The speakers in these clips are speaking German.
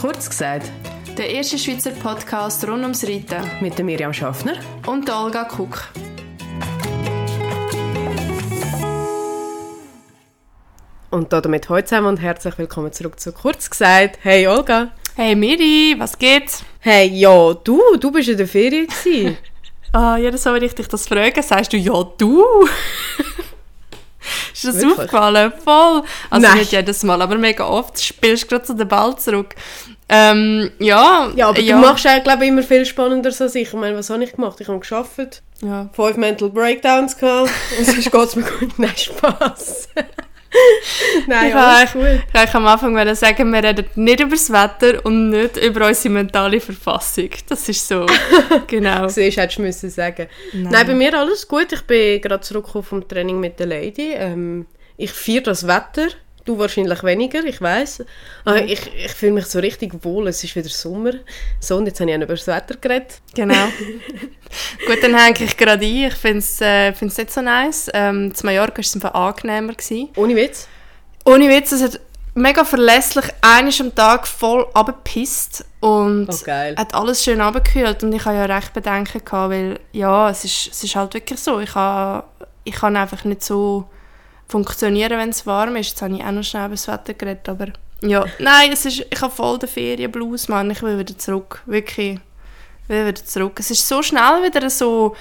Kurz gesagt, Der erste Schweizer Podcast rund ums Reiten. mit der Miriam Schaffner. Und der Olga Kuck. Und damit heute zusammen und herzlich willkommen zurück zu Kurz gesagt. Hey Olga. Hey Miri, was geht's? Hey, ja, du, du bist in der Ferien gewesen. Ah, jedes Mal, wenn ich dich das frage, sagst du ja du. Ist das Wirklich? aufgefallen? Voll. Also Nein. nicht jedes Mal, aber mega oft. Du spielst gerade so den Ball zurück. Ähm, ja. Ja, aber du machst ja, glaube ich, immer viel spannender als ich. Ich meine, was habe ich gemacht? Ich habe geschafft, Ja. fünf Mental Breakdowns gehabt und sonst geht es mir gut. Nein, Spaß. Nein, Ich alles wollte gut. ich wollte am Anfang sagen, wir reden nicht über das Wetter und nicht über unsere mentale Verfassung. Das ist so. genau. Siehst, hättest du müssen sagen. Nein. bei mir alles gut. Ich bin gerade zurückgekommen vom Training mit der Lady. Ähm, ich feiere das Wetter. Du wahrscheinlich weniger, ich weiß. Aber ich, ich fühle mich so richtig wohl. Es ist wieder Sommer. So, und jetzt habe ich auch über das Wetter geredet. Genau. Gut, dann hänge ich gerade ein. Ich finde es äh, find's nicht so nice. Ähm, zu Mallorca war es einfach angenehmer. Gewesen. Ohne Witz. Ohne Witz, es hat mega verlässlich einiges am Tag voll abgepisst und Oh, geil. hat alles schön abgekühlt und ich habe ja recht Bedenken gehabt, weil ja, es ist, es ist halt wirklich so. Ich habe, ich kann einfach nicht so funktionieren, wenn es warm ist. Jetzt habe ich auch noch schnell über das Wetter geredet, aber ja, nein, es ist, ich habe voll den Ferienblues, Mann. Ich will wieder zurück, wirklich. Ich will wieder zurück. Es ist so schnell wieder so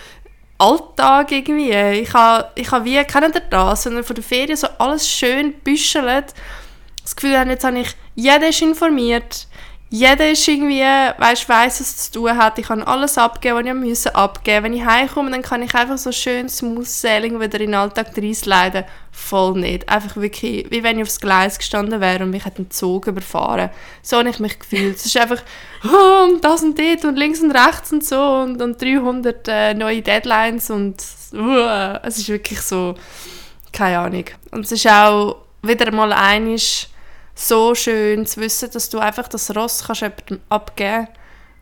Alltag irgendwie. Ich habe, ich habe wie, kennt ihr das, wenn ihr von der Ferien so alles schön büschelt, das Gefühl jetzt habe ich, jeder ist informiert, jeder ist irgendwie, weißt, weiss, was es zu tun hat. Ich kann alles abgeben, was ich abgeben. Wenn ich heimkomme, dann kann ich einfach so schön smooth sailing wieder in den Alltag leiden. Voll nicht. Einfach wirklich, wie wenn ich aufs Gleis gestanden wäre und mich hat ein Zug überfahren. So habe ich mich gefühlt. Es ist einfach, oh, und das und das und links und rechts und so und, und 300 äh, neue Deadlines und uh, es ist wirklich so, keine Ahnung. Und es ist auch wieder mal einiges so schön zu wissen, dass du einfach das Ross kannst jemandem abgeben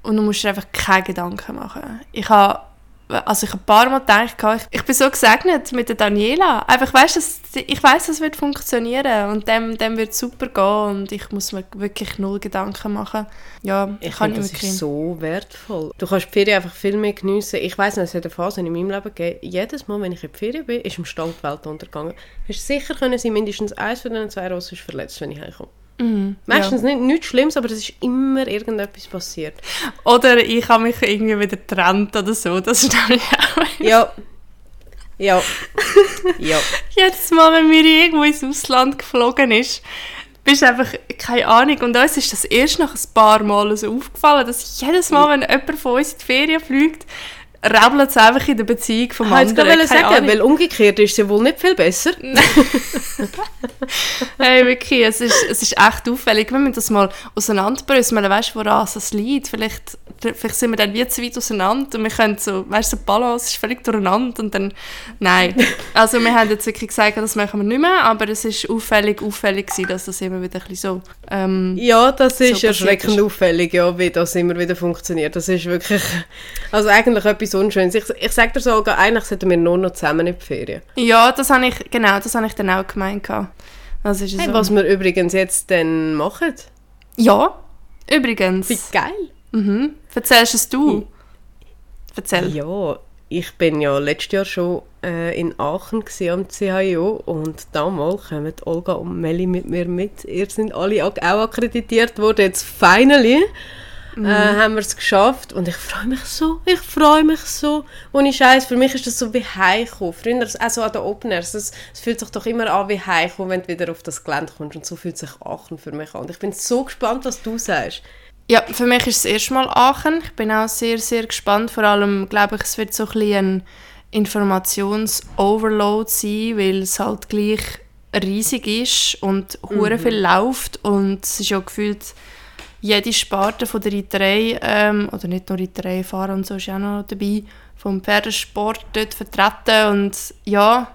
und du musst dir einfach keine Gedanken machen. Ich habe also ich habe ein paar Mal gedacht, ich, ich bin so gesegnet mit der Daniela. Einfach, weißt, dass, ich weiß, das wird funktionieren und dem, dem wird super gehen und ich muss mir wirklich null Gedanken machen. Ja, Ich kann finde, das ist so wertvoll. Du kannst die Ferien einfach viel mehr geniessen. Ich weiss nicht, es hat eine Phase in meinem Leben gegeben. Jedes Mal, wenn ich in die Ferien bin, ist im Stall die Welt untergegangen. Hast sicher können sie mindestens eins von diesen zwei Rossen verletzt, wenn ich heimkomme. Mhm, Meistens nicht, nichts Schlimmes, aber es ist immer irgendetwas passiert. Oder ich habe mich irgendwie wieder getrennt oder so. Das ist nämlich auch... Ja. Ja. ja. Jedes Mal, wenn wir irgendwo ins Ausland geflogen ist, bist du einfach, keine Ahnung, und uns ist das erst nach ein paar Mal so aufgefallen, dass jedes Mal, wenn jemand von uns in die Ferien fliegt, rabbelt es einfach in der Beziehung vom Ich es anderen. Keine sagen, Ahnung. weil umgekehrt ist es ja wohl nicht viel besser. Hey, wirklich, es ist, es ist echt auffällig. Wir müssen das mal auseinanderbröseln. Weißt du, woran es liegt? Vielleicht, vielleicht sind wir dann wie zu weit auseinander und wir können so, weißt du, so Balance ist völlig durcheinander und dann, nein. Also wir haben jetzt wirklich gesagt, das machen wir nicht mehr, aber es ist auffällig, auffällig gewesen, dass das immer wieder ein bisschen so, ähm, Ja, das ist So erschreckend ist. auffällig, ja, wie das immer wieder funktioniert. Das ist wirklich, also eigentlich etwas Unschönes. Ich, ich sage dir sogar, eigentlich sollten wir nur noch zusammen in die Ferien. ja, das habe ich, genau, das habe ich dann auch gemeint. Das ist Hey, so. was wir übrigens jetzt dann machen. Ja, übrigens. Wie geil. Mhm. Erzählst es du? Erzähl. Ja, ich bin ja letztes Jahr schon äh, in Aachen am CHIO und damals kommen Olga und Melli mit mir mit. Ihr sind alle auch akkreditiert worden. Jetzt finally äh, haben wir es geschafft und ich freue mich so, ich freue mich so. Ohne Scheiß, für mich ist das so wie Heimkommen. Früher auch so an den Open Airs, es, es fühlt sich doch immer an wie Heimkommen, wenn du wieder auf das Gelände kommst und so fühlt sich Aachen für mich an. Und ich bin so gespannt, was du sagst. Ja, für mich ist es das erste Mal Aachen. Ich bin auch sehr, sehr gespannt. Vor allem, glaube ich, es wird so ein bisschen ein Informations-Overload sein, weil es halt gleich riesig ist und hure viel läuft und es ist ja gefühlt jede Sparte von der Reiterei, ähm, oder nicht nur Reiterei, Fahren und so ist ja auch noch dabei, vom Pferdesport dort vertreten und ja,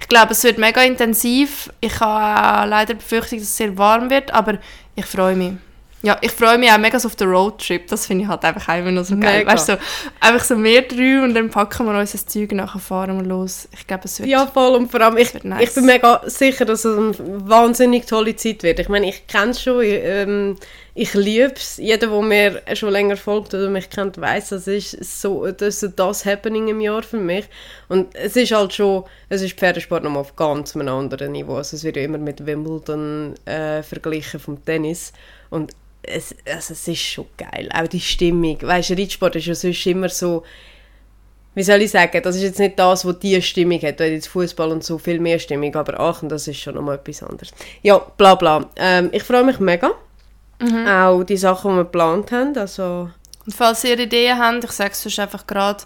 ich glaube, es wird mega intensiv. Ich habe leider die Befürchtung, dass es sehr warm wird, aber ich freue mich. Ja, ich freue mich auch mega auf den Roadtrip. Das finde ich halt einfach immer noch so geil. Mega. Weißt du, so, einfach so wir drei und dann packen wir unser Zeug nachher fahren wir los. Ich glaube, es wird... Ja, voll. Und vor allem, ich, nice. ich bin mega sicher, dass es eine wahnsinnig tolle Zeit wird. Ich meine, ich kenne es schon, ich, ähm, ich liebe es. Jeder, der mir schon länger folgt oder mich kennt, weiß, das ist so das, ist das Happening im Jahr für mich. Und es ist halt schon, es ist Pferdesport nochmal auf ganz einem anderen Niveau. Also es wird ja immer mit Wimbledon äh, verglichen vom Tennis. Und es, also es ist schon geil. Auch die Stimmung. Weißt du, Reitsport ist ja sonst immer so, wie soll ich sagen, das ist jetzt nicht das, was die Stimmung hat, weil jetzt Fußball und so viel mehr Stimmung, aber Aachen, das ist schon nochmal etwas anderes. Ja, bla bla. Ähm, ich freue mich mega. Auch die Sachen, die wir geplant haben, also... Und falls ihr Ideen habt, ich sage es sonst einfach gerade,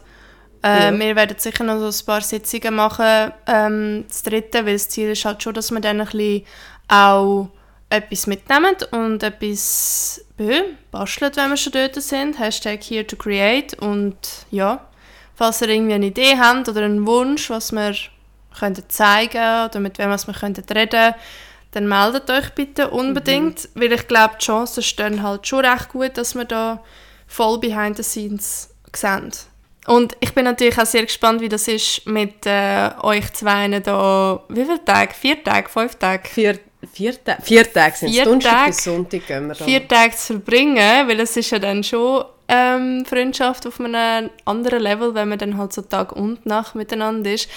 äh, Ja. wir werden sicher noch so ein paar Sitzungen machen, ähm, das dritte, weil das Ziel ist halt schon, dass wir dann ein bisschen auch etwas mitnehmen und etwas basteln, wenn wir schon dort sind. Hashtag here to create und ja, falls ihr irgendwie eine Idee habt oder einen Wunsch, was wir könnten zeigen oder mit wem was wir könnten reden dann meldet euch bitte unbedingt, weil ich glaube, die Chancen stehen halt schon recht gut, dass wir da voll behind the scenes sehen. Und ich bin natürlich auch sehr gespannt, wie das ist mit äh, euch zwei da. Wie viele Tage? Vier Tage? Fünf Tage? Vier, vier, Ta vier Tage sind es. Vier Donnerstag bis Sonntag gehen wir dann. Vier Tage zu verbringen, weil es ist ja dann schon ähm, Freundschaft auf einem anderen Level, wenn man dann halt so Tag und Nacht miteinander ist.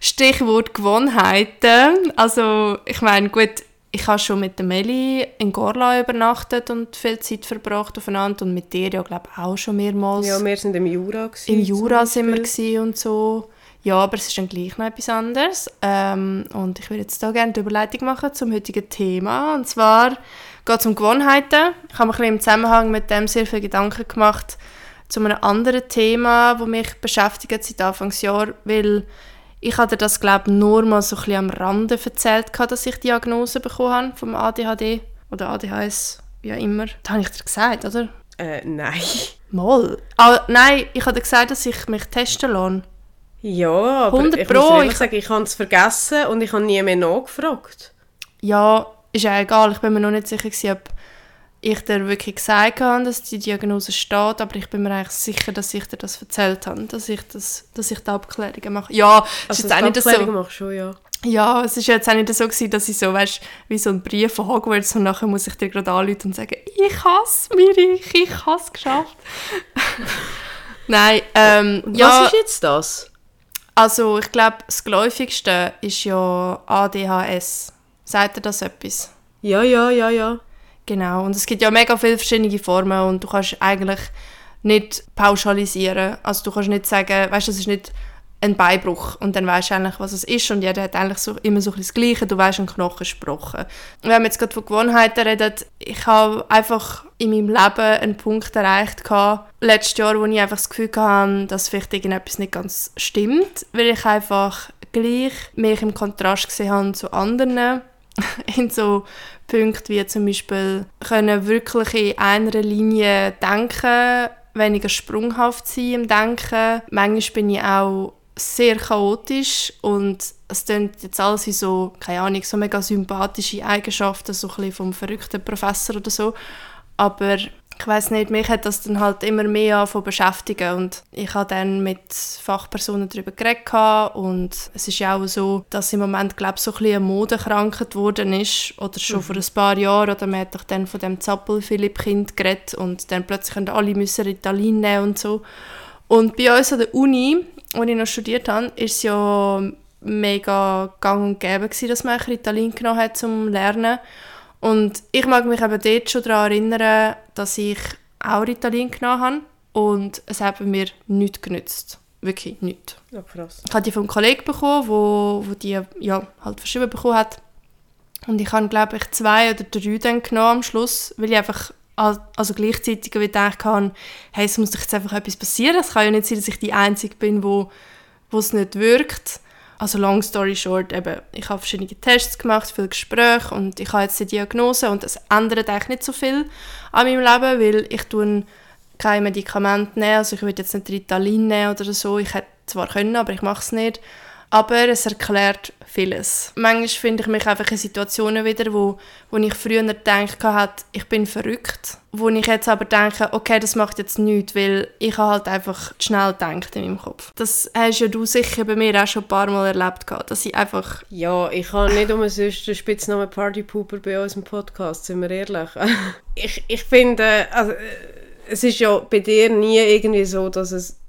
Stichwort Gewohnheiten. Also ich meine, gut, ich habe schon mit der Meli in Gorla übernachtet und viel Zeit verbracht aufeinander und mit dir ja glaube ich auch schon mehrmals. Ja, wir sind im Jura. Gewesen, Im Jura sind wir und so. Ja, aber es ist dann gleich noch etwas anderes. Ähm, und ich würde jetzt hier gerne die Überleitung machen zum heutigen Thema. Und zwar geht es um Gewohnheiten. Ich habe mir ein bisschen im Zusammenhang mit dem sehr viele Gedanken gemacht zu einem anderen Thema, das mich beschäftigt seit Anfangsjahr, weil ich hatte das, glaube ich, nur mal so ein bisschen am Rande erzählt, dass ich die Diagnose bekommen habe vom ADHD oder ADHS, wie auch immer. Das habe ich dir gesagt, oder? Äh, nein. Mal. Ah, nein, ich habe gesagt, dass ich mich testen lasse. Ja, aber 100 ich Pro, muss ehrlich ich- sagen, ich habe es vergessen und ich habe nie mehr nachgefragt. Ja, ist ja egal. Ich bin mir noch nicht sicher, gewesen, ob ich dir wirklich gesagt habe, dass die Diagnose steht, aber ich bin mir eigentlich sicher, dass ich dir das erzählt habe, dass ich, das, dass ich die Abklärungen mache. Ja, ist Also jetzt auch nicht so. Machst schon, ja. Ja, es ist jetzt auch nicht so gewesen, dass ich so, weißt, wie so ein Brief von Hogwarts und nachher muss ich dir gerade anrufen und sagen, ich hasse Miri, ich habe es geschafft. Nein, ähm, Und ja, was ist jetzt das? Also ich glaube, das geläufigste ist ja ADHS. Sagt dir das etwas? Ja, ja, ja, ja. Genau, und es gibt ja mega viele verschiedene Formen und du kannst eigentlich nicht pauschalisieren. Also du kannst nicht sagen, weißt du, das ist nicht ein Beinbruch und dann weißt du eigentlich, was es ist und jeder hat eigentlich so, immer so ein das Gleiche, du weißt, ein Knochen ist gebrochen. Und wenn wir jetzt gerade von Gewohnheiten reden, ich habe einfach in meinem Leben einen Punkt erreicht gehabt, letztes Jahr, wo ich einfach das Gefühl hatte, dass vielleicht irgendetwas nicht ganz stimmt, weil ich einfach gleich mich im Kontrast gesehen habe zu anderen in so Punkten wie zum Beispiel können wirklich in einer Linie denken, weniger sprunghaft sein im Denken. Manchmal bin ich auch sehr chaotisch und es klingt jetzt alles wie so, keine Ahnung, so mega sympathische Eigenschaften, so ein bisschen vom verrückten Professor oder so. Aber ich weiß nicht, mich hat das dann halt immer mehr angefangen beschäftigen und ich habe dann mit Fachpersonen darüber geredet und es ist ja auch so, dass im Moment glaube ich so ein bisschen eine Modekrankheit geworden ist oder schon vor ein paar Jahren oder man hat doch dann von dem Zappel Philipp Kind geredet und dann plötzlich können alle müssen Ritalin nehmen und so und bei uns an der Uni, wo ich noch studiert habe, ist es ja mega gang und gäbe gewesen, dass man Ritalin genommen hat zum Lernen und ich mag mich eben dort schon daran erinnern, dass ich auch Ritalin genommen habe und es hat mir nichts genützt. Wirklich nichts. Ja, krass. Ich habe die vom Kollegen bekommen, wo, wo die ja, halt verschrieben bekommen hat. Und ich habe, glaube ich, zwei oder drei dann genommen am Schluss, weil ich einfach also gleichzeitig wie gedacht habe, hey, es muss doch jetzt einfach etwas passieren. Es kann ja nicht sein, dass ich die Einzige bin, wo, wo es nicht wirkt. Also long story short, eben, ich habe verschiedene Tests gemacht, viele Gespräche und ich habe jetzt die Diagnose und das ändert eigentlich nicht so viel an meinem Leben, weil ich tue kein Medikament nehmen, also ich würde jetzt nicht Ritalin nehmen oder so, ich hätte zwar können, aber ich mache es nicht. Aber es erklärt vieles. Manchmal finde ich mich einfach in Situationen wieder, wo, wo ich früher gedacht habe, ich bin verrückt. Wo ich jetzt aber denke, okay, das macht jetzt nichts, weil ich halt einfach schnell gedacht in meinem Kopf. Das hast ja du sicher bei mir auch schon ein paar Mal erlebt, dass ich einfach... Ja, ich habe nicht umsonst den Spitznamen Partypooper bei uns im Podcast, sind wir ehrlich. ich, ich finde, also, es ist ja bei dir nie irgendwie so, dass es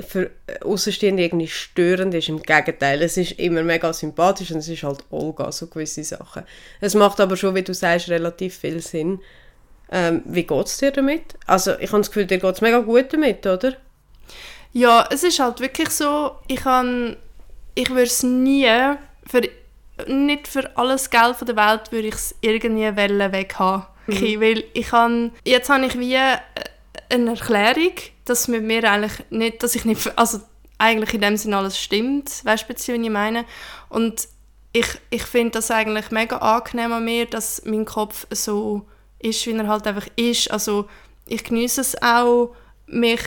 für Außenstehende irgendwie störend ist. Im Gegenteil, es ist immer mega sympathisch und es ist halt Olga, so gewisse Sachen. Es macht aber schon, wie du sagst, relativ viel Sinn. Ähm, wie geht es dir damit? Also ich habe das Gefühl, dir geht es mega gut damit, oder? Ja, es ist halt wirklich so, ich kann, ich würde es nie, für, nicht für alles Geld von der Welt würde ich es irgendwie weg haben. Mhm. Weil ich kann, jetzt habe ich wie eine Erklärung, dass mit mir eigentlich nicht, dass ich nicht, also eigentlich in dem Sinne alles stimmt, weißt du, was ich meine? Und ich, ich finde das eigentlich mega angenehm an mir, dass mein Kopf so ist, wie er halt einfach ist. Also ich genieße es auch, mich,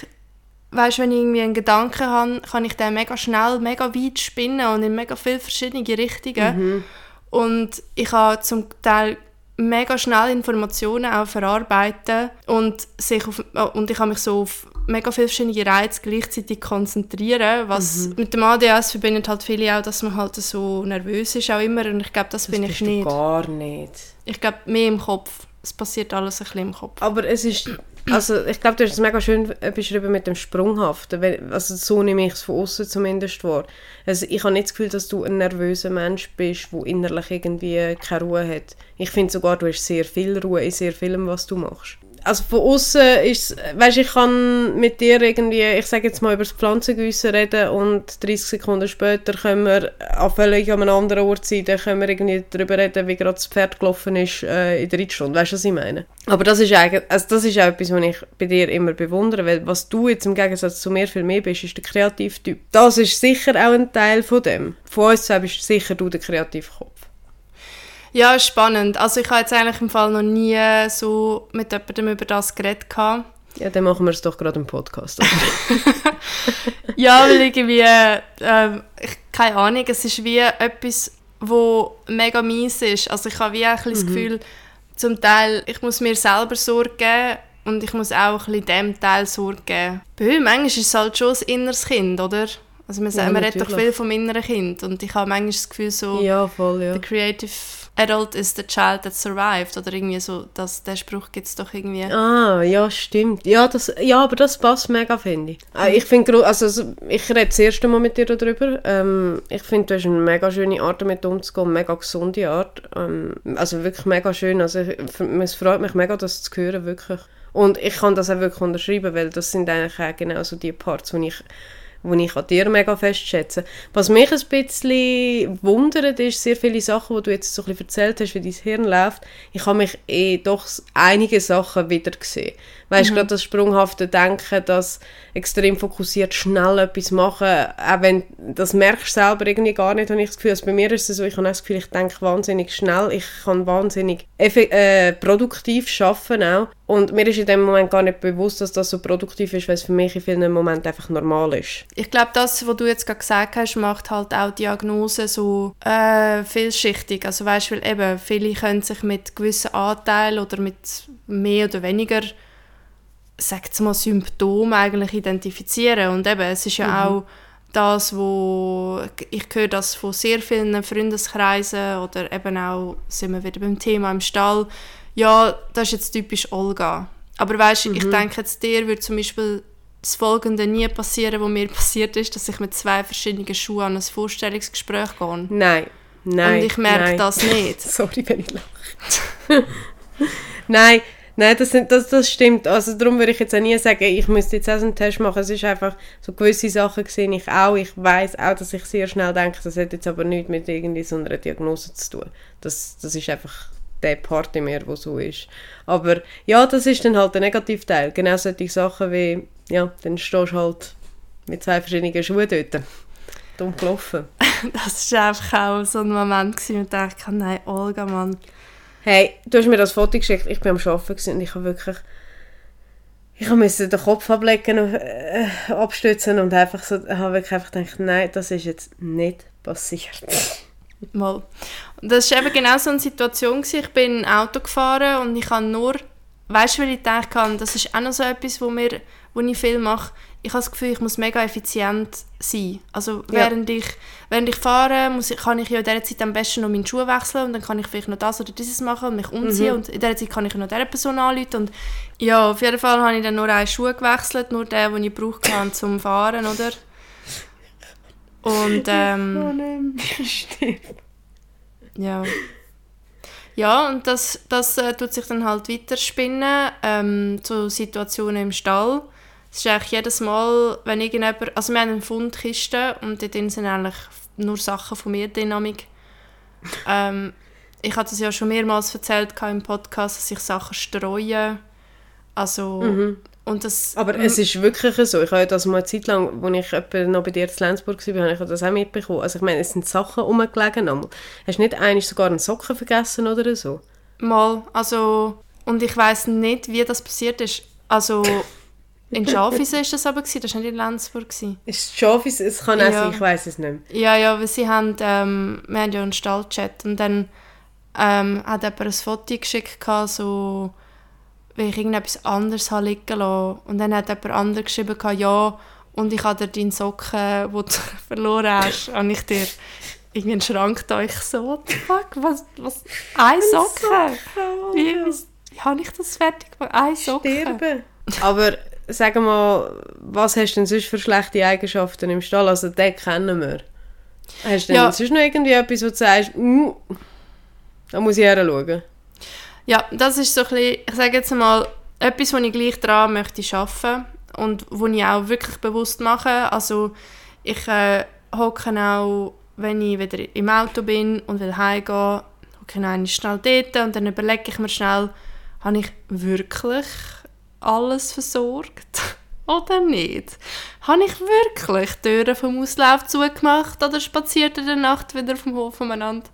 weißt, wenn ich irgendwie einen Gedanken habe, kann ich den mega schnell, mega weit spinnen und in mega viele verschiedene Richtungen. Mhm. Und ich habe zum Teil mega schnell Informationen auch verarbeiten und, sich auf, und ich kann mich so auf mega viele verschiedene Reize gleichzeitig konzentrieren, was mhm. mit dem ADS verbindet halt viele auch, dass man halt so nervös ist auch immer und ich glaube, das, das bin ich nicht. gar nicht. Ich glaube, mehr im Kopf. Es passiert alles ein bisschen im Kopf. Aber es ist also ich glaube, du hast es mega schön beschrieben mit dem Sprunghaften. Also so nehme ich es von außen zumindest vor. Also ich habe nicht das Gefühl, dass du ein nervöser Mensch bist, der innerlich irgendwie keine Ruhe hat. Ich finde sogar, du hast sehr viel Ruhe in sehr vielem, was du machst also von außen ist weißt, ich kann mit dir irgendwie, ich sage jetzt mal über das Pflanzengüssen reden und 30 Sekunden später können wir an völlig an einem anderen Ort sein, dann können wir irgendwie darüber reden, wie gerade das Pferd gelaufen ist äh, in der Reitstunde, weißt du, was ich meine? Aber das ist eigentlich, also das ist auch etwas, was ich bei dir immer bewundere, weil was du jetzt im Gegensatz zu mir viel mehr bist, ist der Kreativtyp. Das ist sicher auch ein Teil von dem. Von uns zwei bist sicher du der Kreativkopf. Ja, spannend. Also ich habe jetzt eigentlich im Fall noch nie so mit jemandem über das geredet. Gehabt. Ja, dann machen wir es doch gerade im Podcast. ja, weil irgendwie, äh, ich, keine Ahnung, es ist wie etwas, wo mega mies ist. Also ich habe wie ein mhm. das Gefühl, zum Teil, ich muss mir selber Sorge geben und ich muss auch ein bisschen dem Teil Sorge geben. Bei mir, manchmal ist es halt schon ein inneres Kind, oder? Also man, ja, man redet doch viel vom inneren Kind und ich habe manchmal das Gefühl so, ja, voll, ja. the creative adult is the child that survived oder irgendwie so, das, der Spruch gibt es doch irgendwie. Ah, ja, stimmt. Ja, das, ja aber das passt mega, finde ich. Äh, ich finde, also ich rede das erste Mal mit dir darüber. Ähm, ich finde, du hast eine mega schöne Art damit umzugehen, mega gesunde Art. Ähm, also wirklich mega schön. Also ich, es freut mich mega, das zu hören, wirklich. Und ich kann das auch wirklich unterschreiben, weil das sind eigentlich genau so die Parts, die ich die ich an dir mega festschätze. Was mich ein bisschen wundert, ist sehr viele Sachen, die du jetzt so ein bisschen erzählt hast, wie dein Hirn läuft. Ich habe mich eh doch einige Sachen wieder gesehen. Weißt du, mhm. gerade das sprunghafte Denken, das extrem fokussiert schnell etwas machen, auch wenn das merkst du selber irgendwie gar nicht, habe ich das Gefühl. Also bei mir ist es so, ich habe das Gefühl, ich denke wahnsinnig schnell, ich kann wahnsinnig äh, produktiv arbeiten auch. Und mir ist in dem Moment gar nicht bewusst, dass das so produktiv ist, weil es für mich in vielen Momenten einfach normal ist. Ich glaube, das, was du jetzt gerade gesagt hast, macht halt auch Diagnose so äh, vielschichtig. Also weißt du, eben viele können sich mit gewissen Anteilen oder mit mehr oder weniger sagt mal, Symptome eigentlich identifizieren. Und eben, es ist ja mhm. auch das, wo ich höre das von sehr vielen Freundeskreisen oder eben auch, sind wir wieder beim Thema im Stall, ja, das ist jetzt typisch Olga. Aber weißt du, mhm. ich denke jetzt dir würde zum Beispiel das Folgende nie passieren, was mir passiert ist, dass ich mit zwei verschiedenen Schuhen an ein Vorstellungsgespräch gehe. Nein, nein. Und ich merke nein. das nicht. Sorry, wenn ich lache. nein, Nein, das, das, das stimmt. Also darum würde ich jetzt auch nie sagen, ich müsste jetzt auch einen Test machen. Es ist einfach, so gewisse Sachen sehe ich auch. Ich weiß auch, dass ich sehr schnell denke, das hat jetzt aber nichts mit irgendwie so einer Diagnose zu tun. Das, das ist einfach der Part in mir, der so ist. Aber ja, das ist dann halt der Negativteil. Genau solche Sachen wie, ja, dann stehst du halt mit zwei verschiedenen Schuhen dort. Dumm gelaufen. das war einfach auch so ein Moment, wo ich dachte, nein, Olga, Mann Hey, du hast mir das Foto geschickt, ich war am Arbeiten und ich habe wirklich ich musste den Kopf ablegen, äh, abstützen und einfach so, habe wirklich einfach gedacht, nein, das ist jetzt nicht passiert. Mal. Und das war eben genau so eine Situation. Gewesen. Ich bin Auto gefahren und ich habe nur, weißt du, weil ich gedacht habe, das ist auch noch so etwas, wo, mir, wo ich viel mache. Ich habe das Gefühl, ich muss mega effizient sein. Also Ja. während, ich, während ich fahre, muss ich, kann ich ja in dieser Zeit am besten noch meine Schuhe wechseln und dann kann ich vielleicht noch das oder dieses machen und mich umziehen Mhm. und in dieser Zeit kann ich noch dieser Person anrufen und ja, auf jeden Fall habe ich dann nur einen Schuh gewechselt, nur den, den ich brauche um zum Fahren, oder? Und ähm, nein, stimmt. ja. Ja, und das, das äh, tut sich dann halt weiterspinnen ähm, zu Situationen im Stall. Es ist eigentlich jedes Mal, wenn irgendjemand... Also wir haben eine Fundkiste und dort drin sind eigentlich nur Sachen von mir Dynamik. ähm, ich hatte das ja schon mehrmals erzählt im Podcast, dass ich Sachen streue. Also... Und das... Aber es ist wirklich so. Ich habe ja das mal eine Zeit lang, als ich etwa noch bei dir in Lenzburg war, habe ich das auch mitbekommen. Also ich meine, es sind Sachen rumgelegen. Hast du nicht einmal sogar einen Socken vergessen oder so? Mal, also... Und ich weiß nicht, wie das passiert ist. Also... In Schafhausen war das aber, gewesen, das war nicht in Lenzburg. Gewesen. Ist es scharf? Es kann auch Ja. sein, ich weiß es nicht mehr. Ja, ja, weil sie haben, ähm, wir haben ja einen Stallchat und dann ähm, hat jemand ein Foto geschickt, so, wie ich irgendetwas anderes habe liegen lassen. Und dann hat jemand anderes geschrieben, ja, und ich habe dir deinen Socken, den du verloren hast, habe ich dir irgendwie einen Schrank da. Ich so, what the fuck, was, was, ein Socken? Wie, wie, wie habe ich das fertig gemacht? Ein Socken? Sterben. Aber sag mal, was hast du denn sonst für schlechte Eigenschaften im Stall? Also den kennen wir. Hast du denn Ja. sonst noch irgendwie etwas, wo du sagst, mm, da muss ich schauen? Ja, das ist so ein bisschen, ich sage jetzt mal, etwas, wo ich gleich dran möchte arbeiten und wo ich auch wirklich bewusst mache. Also ich äh, hocke auch, wenn ich wieder im Auto bin und will heimgehen, hocke ich schnell dort und dann überlege ich mir schnell, habe ich wirklich alles versorgt oder nicht? Habe ich wirklich die Türen vom Auslauf zugemacht oder spaziert in der Nacht wieder vom Hof umeinander?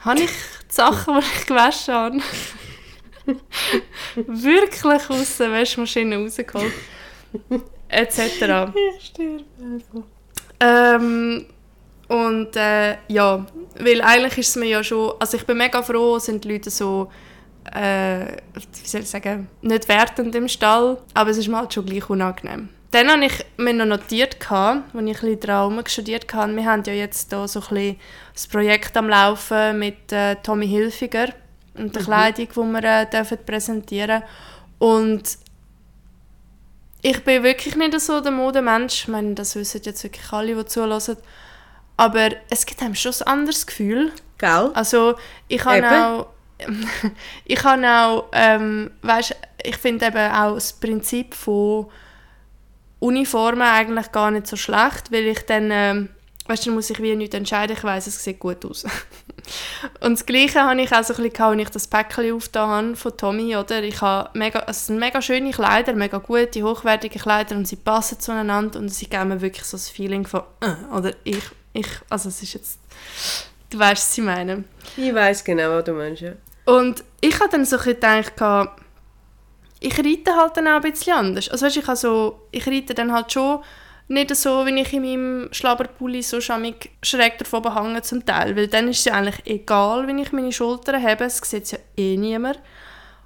Habe ich die Sachen, die ich gewaschen habe, wirklich aus der Waschmaschine rausgeholt? Etc. Ich sterbe einfach. Ähm, und äh, ja, weil eigentlich ist es mir ja schon, also ich bin mega froh, sind die Leute so, äh, wie soll ich sagen, nicht wertend im Stall, aber es ist mir halt schon gleich unangenehm. Dann habe ich mir noch notiert, als ich ein bisschen dran studiert habe, wir haben ja jetzt hier so ein bisschen das Projekt am Laufen mit äh, Tommy Hilfiger und der Kleidung, die wir äh, dürfen präsentieren Und ich bin wirklich nicht so der Modemensch. Ich meine, das wissen jetzt wirklich alle, die zulassen. Aber es gibt einem schon ein anderes Gefühl. Gell? Also ich habe auch, ich habe auch, ähm, weißt, ich finde eben auch das Prinzip von Uniformen eigentlich gar nicht so schlecht, weil ich dann, ähm, weißt, dann muss ich wie nicht entscheiden. Ich weiß, es sieht gut aus. Und das Gleiche habe ich auch so ein bisschen als ich das Päckchen aufgetan habe von Tommy, oder? Ich habe mega, es sind mega schöne Kleider, mega gute, hochwertige Kleider und sie passen zueinander und sie geben mir wirklich so das Feeling von, äh, oder ich, ich, also es ist jetzt, du weißt, was ich meine. Ich weiß genau, was du meinst. Ja. Und ich habe dann so ein bisschen gedacht, ich reite halt dann auch ein bisschen anders. Also weißt, ich, habe so, ich reite dann halt schon nicht so, wie ich in meinem Schlabberpulli so schamig schräg davon behange zum Teil. Weil dann ist es ja eigentlich egal, wenn ich meine Schultern habe, es sieht ja eh niemand.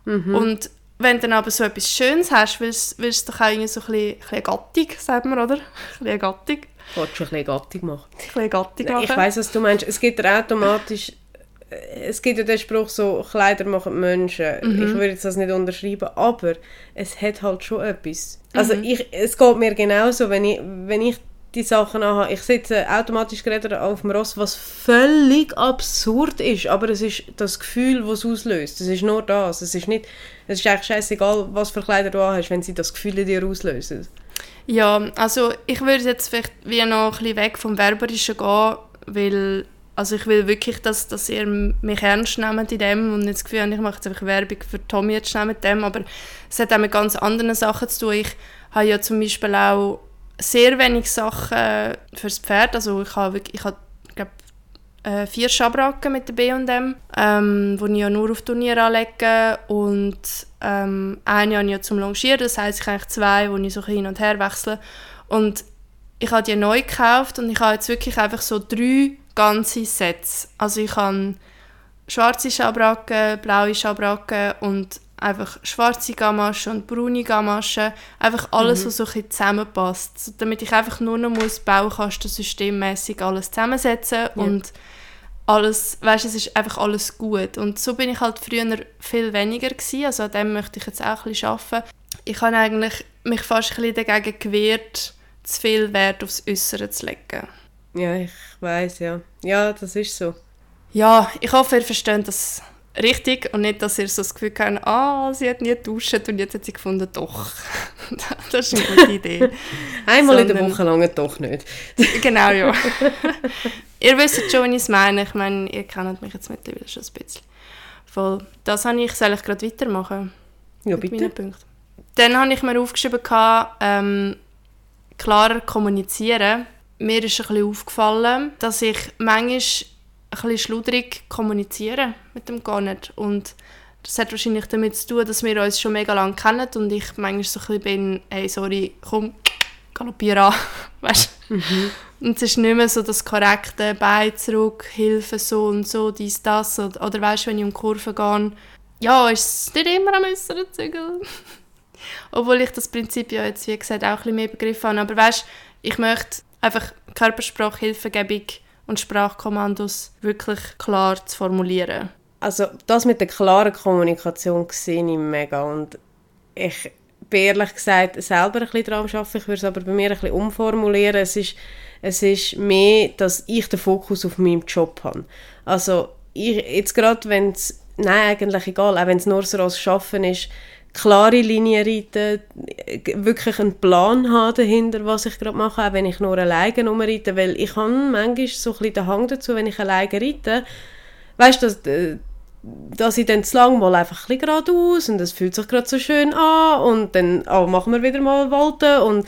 Und wenn du dann aber so etwas Schönes hast, willst willst du doch auch irgendwie so ein bisschen, ein bisschen Gattung, sagt man, oder? Ein bisschen. Wolltest du ein bisschen Gattung machen? Ein bisschen Gattung machen. Ich weiß, was du meinst. Es gibt ja automatisch. Es gibt ja den Spruch so, Kleider machen Menschen. Mhm. Ich würde jetzt das nicht unterschreiben, aber es hat halt schon etwas. Also Mhm. ich, es geht mir genauso, wenn ich, wenn ich die Sachen anhabe. Ich sitze automatisch gerade auf dem Ross, was völlig absurd ist, aber es ist das Gefühl, das es auslöst. Es ist nur das. Es ist nicht, es ist eigentlich scheißegal, was für Kleider du hast, wenn sie das Gefühl in dir auslösen. Ja, also ich würde jetzt vielleicht wie noch ein bisschen weg vom Werberischen gehen, weil also ich will wirklich, dass, dass ihr mich ernst nehmt in dem und nicht das Gefühl habt, ich mache jetzt einfach Werbung für Tommy jetzt schnell mit dem, aber es hat auch mit ganz anderen Sachen zu tun. Ich habe ja zum Beispiel auch sehr wenig Sachen fürs Pferd, also ich habe wirklich, ich habe, glaube äh, vier Schabracken mit der B&M, ähm, die ich ja nur auf Turnier anlege und ähm, eine habe ich ja zum Longieren, das heisst, ich habe zwei, wo ich so hin und her wechsle. Und ich habe die neu gekauft und ich habe jetzt wirklich einfach so drei ganze Sets. Also ich habe schwarze Schabracken, blaue Schabracken und einfach schwarze Gamaschen und braune Gamaschen. Einfach alles, mhm. was so ein zusammenpasst. Damit ich einfach nur noch muss Baukastensystemmäßig alles zusammensetzen ja. und alles, weißt, es ist einfach alles gut. Und so bin ich halt früher viel weniger gewesen. Also an dem möchte ich jetzt auch ein bisschen arbeiten. Ich habe eigentlich mich fast ein bisschen dagegen gewehrt, zu viel Wert aufs Äußere zu legen. Ja, ich weiß ja. Ja, das ist so. Ja, ich hoffe, ihr versteht das richtig und nicht, dass ihr so das Gefühl habt, ah, sie hat nie geduscht und jetzt hat sie gefunden, doch. das ist eine gute Idee. Einmal Sondern, in der Woche lange doch nicht. genau, ja. ihr wisst schon, was ich meine. Ich meine, ihr kennt mich jetzt mittlerweile schon ein bisschen. Voll. Das habe ich, soll ich gerade weitermachen? Ja, bitte. Dann habe ich mir aufgeschrieben, ähm, klarer kommunizieren. Mir ist ein bisschen aufgefallen, dass ich manchmal ein bisschen schludrig kommunizieren mit dem Garnet. Und das hat wahrscheinlich damit zu tun, dass wir uns schon mega lange kennen und ich manchmal so ein bisschen bin, hey, sorry, komm, galoppier an, weißt mhm. Und es ist nicht mehr so das korrekte Bein zurück, Hilfe so und so, dies, das. Oder, oder weißt du, wenn ich um Kurven gehe, ja, ist es nicht immer am äußeren Zügel. Obwohl ich das Prinzip ja jetzt, wie gesagt, auch ein bisschen mehr begriffen habe. Aber weißt ich möchte einfach Körpersprache, Hilfegebung und Sprachkommandos wirklich klar zu formulieren. Also das mit der klaren Kommunikation sehe ich mega und ich bin ehrlich gesagt selber ein bisschen daran arbeiten, ich würde es aber bei mir ein bisschen umformulieren. Es ist, es ist mehr, dass ich den Fokus auf meinem Job habe. Also ich, jetzt gerade wenn es, nein eigentlich egal, auch wenn es nur so als Schaffen ist, klare Linie reiten, wirklich einen Plan haben dahinter, was ich gerade mache, auch wenn ich nur alleine rumreite, weil ich habe manchmal so ein bisschen den Hang dazu, wenn ich alleine reite, weißt du, dass, äh, dass ich dann zu lang mal einfach ein bisschen geradeaus und es fühlt sich gerade so schön an und dann oh, machen wir wieder mal Wolte und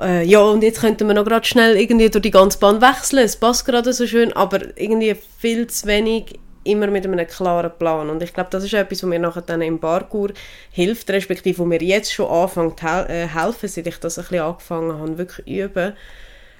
äh, ja, und jetzt könnten wir noch gerade schnell irgendwie durch die ganze Bahn wechseln, es passt gerade so schön, aber irgendwie viel zu wenig immer mit einem klaren Plan. Und ich glaube, das ist etwas, was mir nachher dann im Parkour hilft, respektive wo mir jetzt schon anfängt hel äh, helfen, seit ich das ein bisschen angefangen habe, wirklich üben,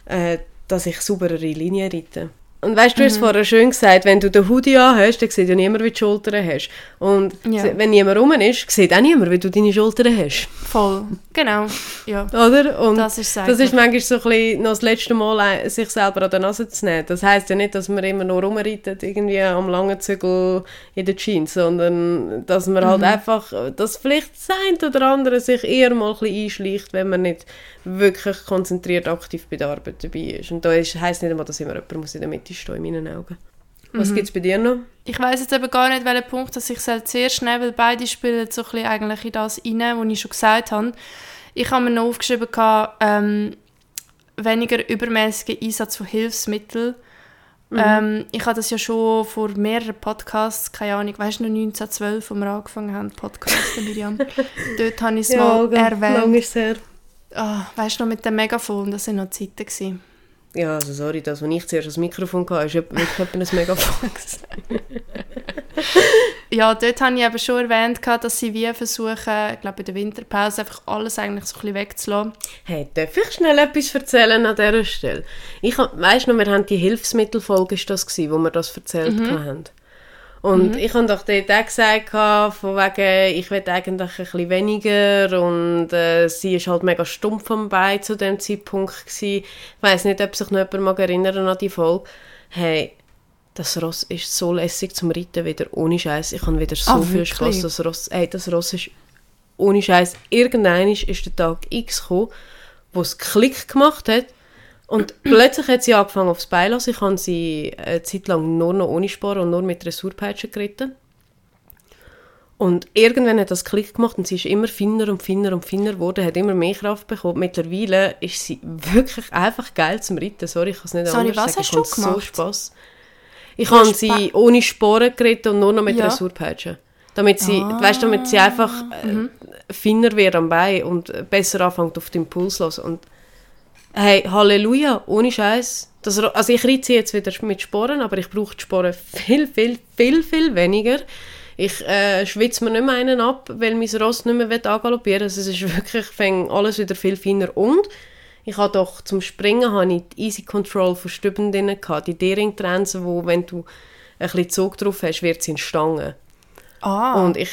äh, dass ich sauberere Linien reite. Und weißt du, du hast mhm. vorher schön gesagt, wenn du den Hoodie hast, dann sieht ja niemand, wie du die Schultern hast. Und ja. wenn niemand rum ist, sieht auch niemand, wie du deine Schultern hast. Voll, genau, ja. Oder? Und das ist, das ist manchmal so ein bisschen noch das letzte Mal, sich selber an der Nase zu nehmen. Das heisst ja nicht, dass man immer nur rumreitet, irgendwie am langen Zügel in den Jeans, sondern dass man halt mhm. halt einfach, dass vielleicht das eine oder andere sich eher mal ein bisschen einschleicht, wenn man nicht wirklich konzentriert aktiv bei der Arbeit dabei ist. Und da heisst nicht immer, dass immer jemand muss in der Mitte stehen, in meinen Augen. Was mhm. gibt es bei dir noch? Ich weiß jetzt eben gar nicht, welchen Punkt dass ich sehr schnell, weil beide spielen so ein bisschen eigentlich in das rein, was ich schon gesagt habe. Ich habe mir noch aufgeschrieben, ähm, weniger übermäßiger Einsatz von Hilfsmitteln. Mhm. Ähm, ich habe das ja schon vor mehreren Podcasts, keine Ahnung, weißt du noch 1912, wo wir angefangen haben, Podcasts, Miriam. Dort habe ich es ja, mal erwähnt. Lang ist her. Oh, weißt du noch mit dem Megafon, das waren noch Zeiten. Gewesen. Ja, also sorry, das, was ich zuerst als Mikrofon hatte, ist wirklich ein Megafon. ja, dort habe ich eben schon erwähnt, dass sie wie versuchen, ich glaube in der Winterpause einfach alles eigentlich so ein bisschen wegzulassen. Hey, darf ich schnell etwas erzählen an dieser Stelle? Ich weißt noch, wir haben die Hilfsmittelfolge, ist das gewesen, wo wir das erzählt mhm. haben. Und mhm. ich habe doch dort auch gesagt, von wegen, ich will eigentlich ein bisschen weniger und äh, sie ist halt mega stumpf am Bein zu dem Zeitpunkt gewesen. Ich weiss nicht, ob sich noch jemand mag erinnern an die Folge. Hey, das Ross ist so lässig zum Reiten wieder, ohne Scheiß. Ich habe wieder so ah, viel Spaß. Das Ross, hey, das Ross ist ohne Scheiß. Irgendwann ist der Tag X gekommen, wo es Klick gemacht hat und plötzlich hat sie angefangen aufs Bein lassen. Ich habe sie eine Zeit lang nur noch ohne Sparen und nur mit Dressurpeitschen geritten. Und irgendwann hat das Klick gemacht und sie ist immer feiner und feiner und feiner geworden, hat immer mehr Kraft bekommen. Mittlerweile ist sie wirklich einfach geil zum Reiten. Sorry, ich kann es nicht Sorry, anders was sagen. Hast du gemacht? so Spass. Ich habe sie ohne Sporen geritten und nur noch mit ja. Dressurpeitschen. Damit sie, ah. weißt, damit sie einfach äh, mhm. feiner wird am Bein und besser anfängt auf den Impuls zu Und Hey, Halleluja, ohne Scheiß. Also ich reite jetzt wieder mit Sporen, aber ich brauche die Sporen viel, viel, viel, viel weniger. Ich äh, schwitze mir nicht mehr einen ab, weil mein Ross nicht mehr angaloppieren will. Also es ist wirklich, fängt alles wieder viel feiner und Ich habe doch zum Springen habe ich die Easy Control von Stüben drin gehabt. Die D-Ring-Trense, wo wenn du ein bisschen Zug drauf hast, wird sie in Stangen. Ah, Und ich,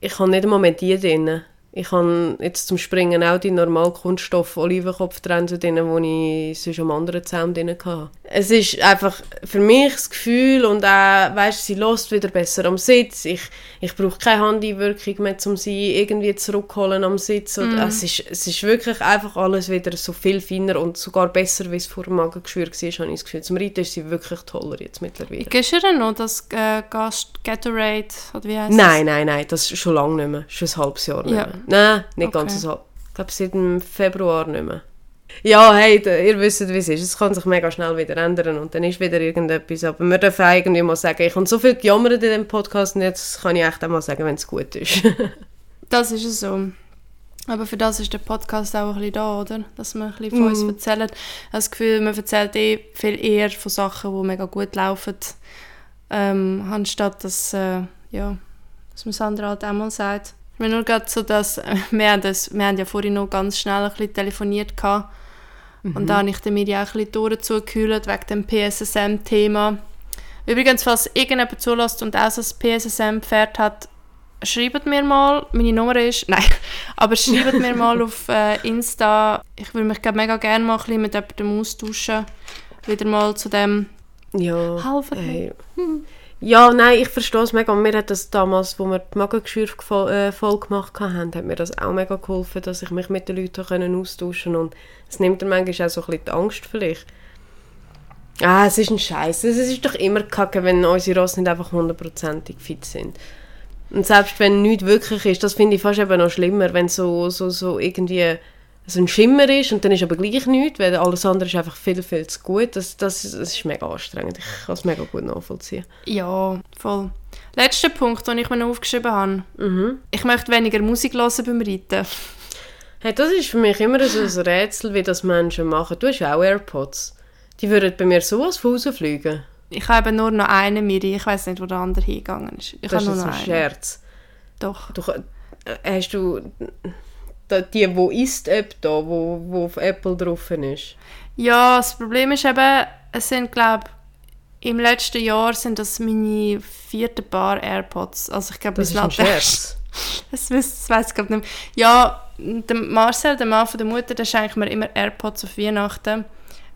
ich habe nicht einmal mehr die drin. Ich habe jetzt zum Springen auch die normal Kunststoff Olivenkopftrense drin, die ich sonst am anderen Zaum drin hatte. Es ist einfach für mich das Gefühl und auch, weißt, sie lässt wieder besser am Sitz. Ich, ich brauche keine Handeinwirkung mehr, um sie irgendwie zurückholen am Sitz. Und es, ist, es ist wirklich einfach alles wieder so viel feiner und sogar besser, wie es vor dem Magengeschwür war, habe ich das Gefühl. Zum Reiten ist sie wirklich toller jetzt mittlerweile. gibst du ihr noch das äh, Gatorade, oder wie heisst Nein, nein, nein, das ist schon lange nicht mehr. Schon ein halbes Jahr nicht Ja. Nein, nicht Okay. ganz halbes. Ich glaube, seit dem Februar nicht mehr. Ja, hey, ihr wisst, wie es ist. Es kann sich mega schnell wieder ändern und dann ist wieder irgendetwas. Aber wir dürfen irgendwie mal sagen, ich habe so viel gejammert in diesem Podcast und jetzt kann ich echt auch mal sagen, wenn es gut ist. Das ist es so. Aber für das ist der Podcast auch ein bisschen da, oder? Dass wir ein bisschen von uns erzählen. Ich habe das Gefühl, man erzählt eh viel eher von Sachen, die mega gut laufen, ähm, anstatt dass, äh, ja, dass man es anderen halt auch mal sagt. Ich meine nur gerade so, dass wir, haben das, wir haben ja vorhin noch ganz schnell ein bisschen telefoniert gehabt. und da habe ich dann mir ja auch ein bisschen die Ohren zugekühlt wegen dem PSSM-Thema. Übrigens, falls irgendjemand zulässt und auch so ein PSSM-Pferd hat, schreibt mir mal, meine Nummer ist, nein, aber schreibt mir mal auf äh, Insta. Ich würde mich glaub, mega gerne mal ein bisschen mit jemandem austauschen. Wieder mal zu dem ja. Helfen. Hey. Ja, nein, ich verstehe es mega. Mir hat das damals, wo wir die Magengeschwür äh, voll gemacht haben, hat mir das auch mega geholfen, dass ich mich mit den Leuten können austauschen konnte. Und es nimmt mir manchmal auch so ein bisschen die Angst vielleicht. Ah, es ist ein Scheiß. Es ist doch immer kacke, wenn unsere Rosse nicht einfach hundertprozentig fit sind. Und selbst wenn nichts wirklich ist, das finde ich fast eben noch schlimmer, wenn so, so, so irgendwie so ein Schimmer ist und dann ist aber gleich nichts, weil alles andere ist einfach viel, viel zu gut. Das, das, das ist mega anstrengend. Ich kann es mega gut nachvollziehen. Ja, voll. Letzter Punkt, den ich mir noch aufgeschrieben habe. Mhm. Ich möchte weniger Musik hören beim Reiten. Hey, das ist für mich immer so ein Rätsel, wie das Menschen machen. Du hast auch AirPods. Die würden bei mir sowas von rausfliegen. Ich habe nur noch einen Miri. Ich weiß nicht, wo der andere hingegangen ist. Ich Das habe ist nur noch ein einen. Scherz. Doch. Du, äh, hast du die, wo ist App da, wo, wo auf Apple drauf ist? Ja, das Problem ist eben, es sind, glaube im letzten Jahr sind das meine vierte Paar AirPods. Also ich glaube, Das ist ein Scherz. Das, weiß ich glaube nicht mehr. Ja, der Marcel, der Mann von der Mutter, der schenkt mir immer AirPods auf Weihnachten,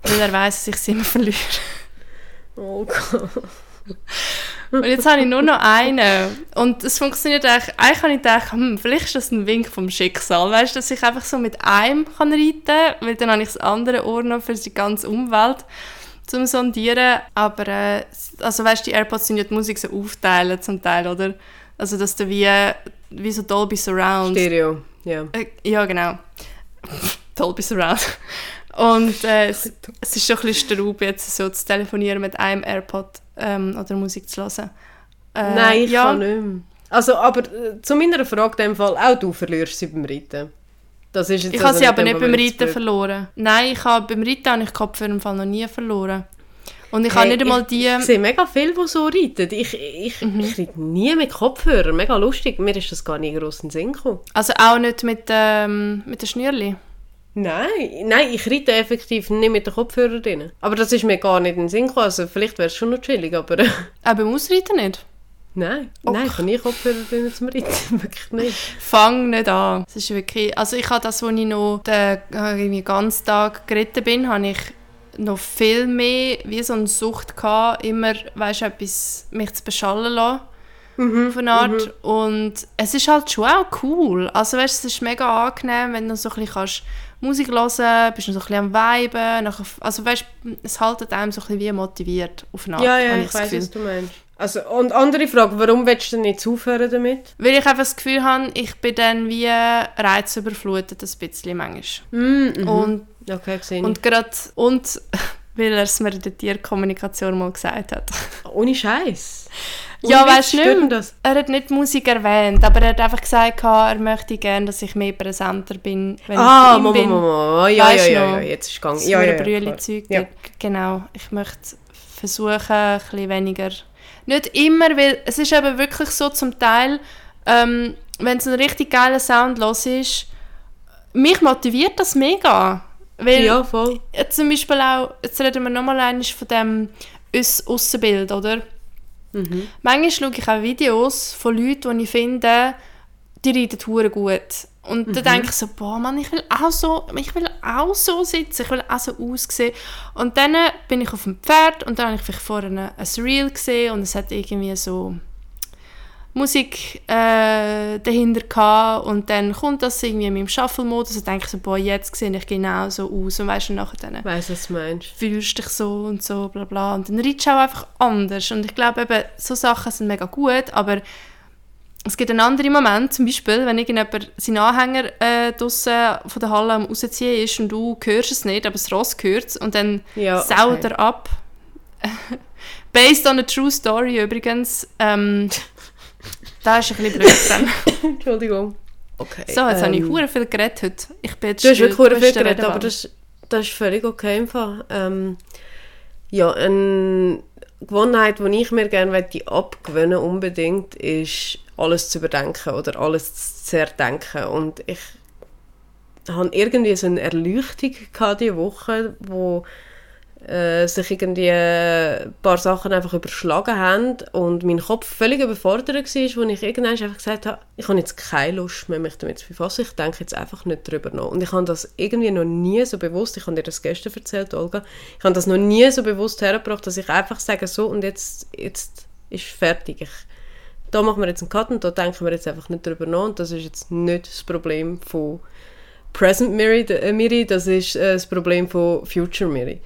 weil er weiß, dass ich sie immer verliere. Oh Gott. Und jetzt habe ich nur noch einen. Und es funktioniert eigentlich. Eigentlich habe ich gedacht, hm, vielleicht ist das ein Wink vom Schicksal. Weißt du, dass ich einfach so mit einem kann reiten kann, weil dann habe ich das andere Ohr noch für die ganze Umwelt zum Sondieren. Aber, äh, also weißt du, die AirPods sind ja die Musik so aufteilen zum Teil, oder? Also, dass du wie, wie so Dolby Surround. Stereo, ja. Äh, ja, genau. Dolby Surround. Und äh, es, es ist schon ein bisschen straub, jetzt so zu telefonieren mit einem AirPod ähm, oder Musik zu hören. Äh, Nein, ich ja, kann nicht mehr. Also, aber äh, zu meiner Frage in dem Fall, auch du verlierst sie beim Reiten. Das ist jetzt Ich habe also sie aber nicht beim Reiten verloren. Nein, ich habe, beim Reiten habe ich Kopfhörer im Fall noch nie verloren. Und ich habe Hey, nicht einmal die... Ich sehe mega viele, die so reiten. Ich, ich, Mhm. ich reite nie mit Kopfhörern. Mega lustig. Mir ist das gar nicht gross in den Sinn gekommen. Also auch nicht mit, ähm, mit den Schnürli. Nein, nein, ich reite effektiv nicht mit den Kopfhörern drin. Aber das ist mir gar nicht in den Sinn gekommen. Also vielleicht wäre es schon noch chillig, aber Auch beim Ausreiten nicht. nein. Och. Nein, ich habe nie Kopfhörer drin zum Reiten. Wirklich nicht. Fang nicht an. Es ist wirklich... Also ich habe das, als ich noch den, äh, irgendwie den ganzen Tag geritten bin, habe ich noch viel mehr wie so eine Sucht gehabt, immer, weißt, etwas mich zu beschallen lassen. auf eine Art. Und es ist halt schon auch cool. Also weißt, es ist mega angenehm, wenn du so ein bisschen kannst Musik hören bist du so ein bisschen am. Nachher, also weißt, es haltet einem so ein bisschen wie motiviert auf eine Art. Ja, ja, ich das weiß, was du meinst. Also, und andere Frage, warum willst du denn nicht aufhören damit? Weil ich einfach das Gefühl habe, ich bin dann wie reizüberflutet ein bisschen manchmal. Mhm. Und, Okay, gesehen. und gerade, und weil er es mir in der Tierkommunikation mal gesagt hat. Ohne Scheiß. Ja, weißt du das? Er hat nicht Musik erwähnt, aber er hat einfach gesagt, er möchte gerne, dass ich mehr präsenter bin, wenn Ah, ich bei ihm bin. Mama, ja, ja, ja, ja, jetzt ist es gegangen. Ja, ja, ja. Zeug. Ja. Genau. Ich möchte versuchen, ein bisschen weniger. Nicht immer, weil es ist eben wirklich so zum Teil, ähm, wenn es ein richtig geiler Sound los ist, mich motiviert das mega. Weil, Ja, voll. zum Beispiel auch, jetzt reden wir nochmal von dem Us- Aussenbild, oder? Mhm. Manchmal schaue ich auch Videos von Leuten, die ich finde, die reiten hure gut. Und Mhm. dann denke ich so, boah Mann, ich will auch so, ich will auch so sitzen, ich will auch so aussehen. Und dann bin ich auf dem Pferd und dann habe ich vielleicht ein ein Reel gesehen und es hat irgendwie so Musik äh, dahinter gehabt und dann kommt das irgendwie in meinem Shuffle-Modus und denke ich so, boah, jetzt sehe ich genau so aus und weißt du, nachher dann weiss, was du meinst. fühlst dich so und so, bla bla. Und dann reitest du auch einfach anders. Und ich glaube eben, so Sachen sind mega gut, aber es gibt einen anderen Moment, zum Beispiel, wenn irgendjemand seinen Anhänger äh, draussen von der Halle am rausziehen ist und du hörst es nicht, aber das Ross hört es und dann Ja, saut okay. er ab. Based on a true story übrigens. Ähm, da ist ein bisschen blöd dran. Entschuldigung. Okay. So, jetzt habe ich ähm, hure viel geredet heute. Ich bin jetzt Du hast wirklich hure viel geredet, aber das, das ist völlig okay im Fall. Ähm, ja, eine Gewohnheit, die ich mir gerne möchte abgewöhnen unbedingt, ist alles zu überdenken oder alles zu zerdenken. Und ich hatte irgendwie so eine Erleuchtung gehabt diese Woche, wo äh, sich irgendwie ein paar Sachen einfach überschlagen haben und mein Kopf völlig überfordert war, wo ich irgendwann einfach gesagt habe, ich habe jetzt keine Lust mehr, mich damit zu befassen, ich denke jetzt einfach nicht drüber nach. Und ich habe das irgendwie noch nie so bewusst, ich habe dir das gestern erzählt, Olga, ich habe das noch nie so bewusst hergebracht, dass ich einfach sage, so und jetzt, jetzt ist fertig. Ich, da machen wir jetzt einen Cut und da denken wir jetzt einfach nicht drüber nach und das ist jetzt nicht das Problem von Present Miri, äh, das ist äh, das Problem von Future Miri.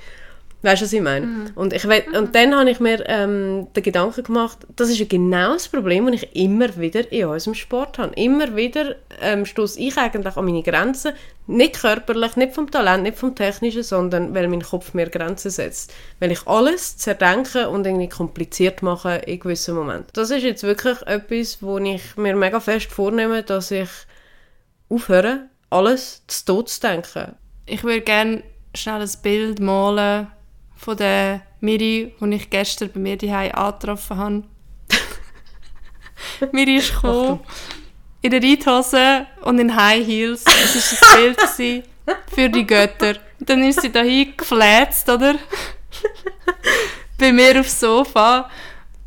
Weißt du, was ich meine? Und, ich und dann habe ich mir ähm, den Gedanken gemacht, das ist ja genau das Problem, das ich immer wieder in unserem Sport habe. Immer wieder ähm, stoße ich eigentlich an meine Grenzen, nicht körperlich, nicht vom Talent, nicht vom Technischen, sondern weil mein Kopf mir Grenzen setzt. Weil ich alles zerdenke und irgendwie kompliziert mache in gewissen Momenten. Das ist jetzt wirklich etwas, wo ich mir mega fest vornehme, dass ich aufhöre, alles zu Tod zu denken. Ich würde gerne schnell ein Bild malen von der Miri, die ich gestern bei mir daheim angetroffen habe. Miri ist gekommen, in der Reithose und in High Heels. Das war ein Bild für die Götter. Und dann ist sie dahin gefläzt, oder? bei mir aufs Sofa.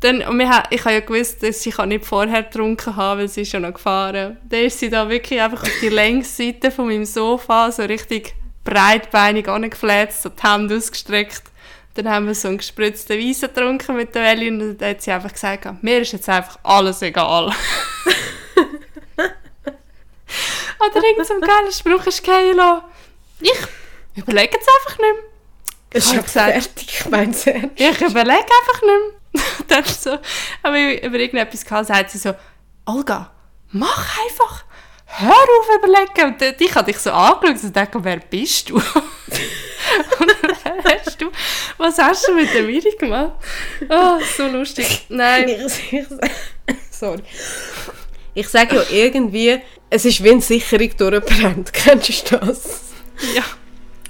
Dann, und wir, ich habe ja gewusst, dass sie nicht vorher getrunken haben, weil sie ist schon noch gefahren. Dann ist sie da wirklich einfach auf die Längsseite von meinem Sofa so richtig breitbeinig angefläzt, so die Hände ausgestreckt. Dann haben wir so einen gespritzten Wein getrunken mit der Ellie und dann hat sie einfach gesagt, mir ist jetzt einfach alles egal. Oder irgend so ein geiler Spruch ist geil. Ich überlege jetzt einfach nicht mehr. Es Ich habe gesagt, fertig, ich meine es ernst. ich überlege einfach nicht mehr. dann so, aber über irgendetwas gehabt, sagt sie so, Olga, mach einfach, hör auf überlegen. Und ich habe dich so angeschaut und dachte, wer bist du? und dann was hast du mit der Miri gemacht? Oh, so lustig. Nein, Ich, ich, sorry. Ich sage ja irgendwie, es ist wie eine Sicherung durchbrennt. Kennst du das? ja.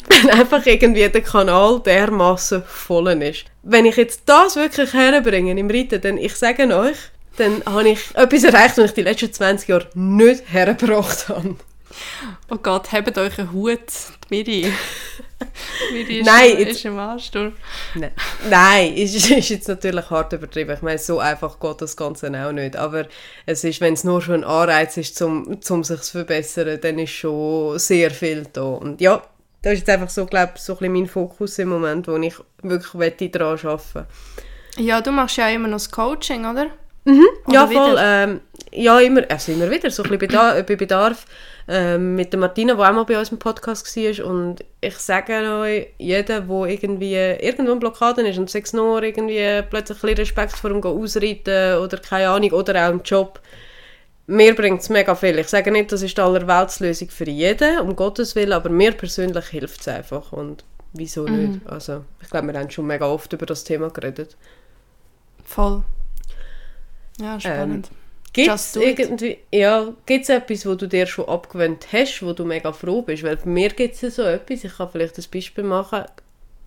Wenn einfach irgendwie der Kanal dermaßen voll ist. Wenn ich jetzt das wirklich herbringe im Reiten, dann, ich sage euch, dann habe ich etwas erreicht, was ich die letzten 20 Jahre nicht hergebracht habe. Oh Gott, habt euch einen Hut, die Miri. Miri ist, Nein, jetzt- ist im Ansturm. Nein, Nein ist, ist jetzt natürlich hart übertrieben. Ich meine, so einfach geht das Ganze auch nicht. Aber es ist, wenn es nur schon ein Anreiz ist, um zum sich zu verbessern, dann ist schon sehr viel da. Und ja, das ist jetzt einfach so, glaube ich, so ein bisschen mein Fokus im Moment, wo ich wirklich daran arbeiten Ja, du machst ja immer noch das Coaching, oder? Ja, Oder voll. wieder? Ähm, ja, immer, also immer wieder, so ein bisschen Bedarf, bei Bedarf. Ähm, mit der Martina, die auch mal bei uns im Podcast war. Und ich sage euch, jeder, der irgendwie irgendwo in Blockaden ist und sechs nur irgendwie plötzlich ein bisschen Respekt vor ihm ausreiten oder keine Ahnung, oder auch im Job, mir bringt es mega viel. Ich sage nicht, das ist die Allerweltslösung für jeden, um Gottes Willen, aber mir persönlich hilft es einfach. Und wieso nicht? Also, ich glaube, wir haben schon mega oft über das Thema geredet. Voll. Ja, spannend. Gibt es irgendwie, ja, gibt's etwas, wo du dir schon abgewöhnt hast, wo du mega froh bist? Weil bei mir gibt es so etwas, ich kann vielleicht ein Beispiel machen,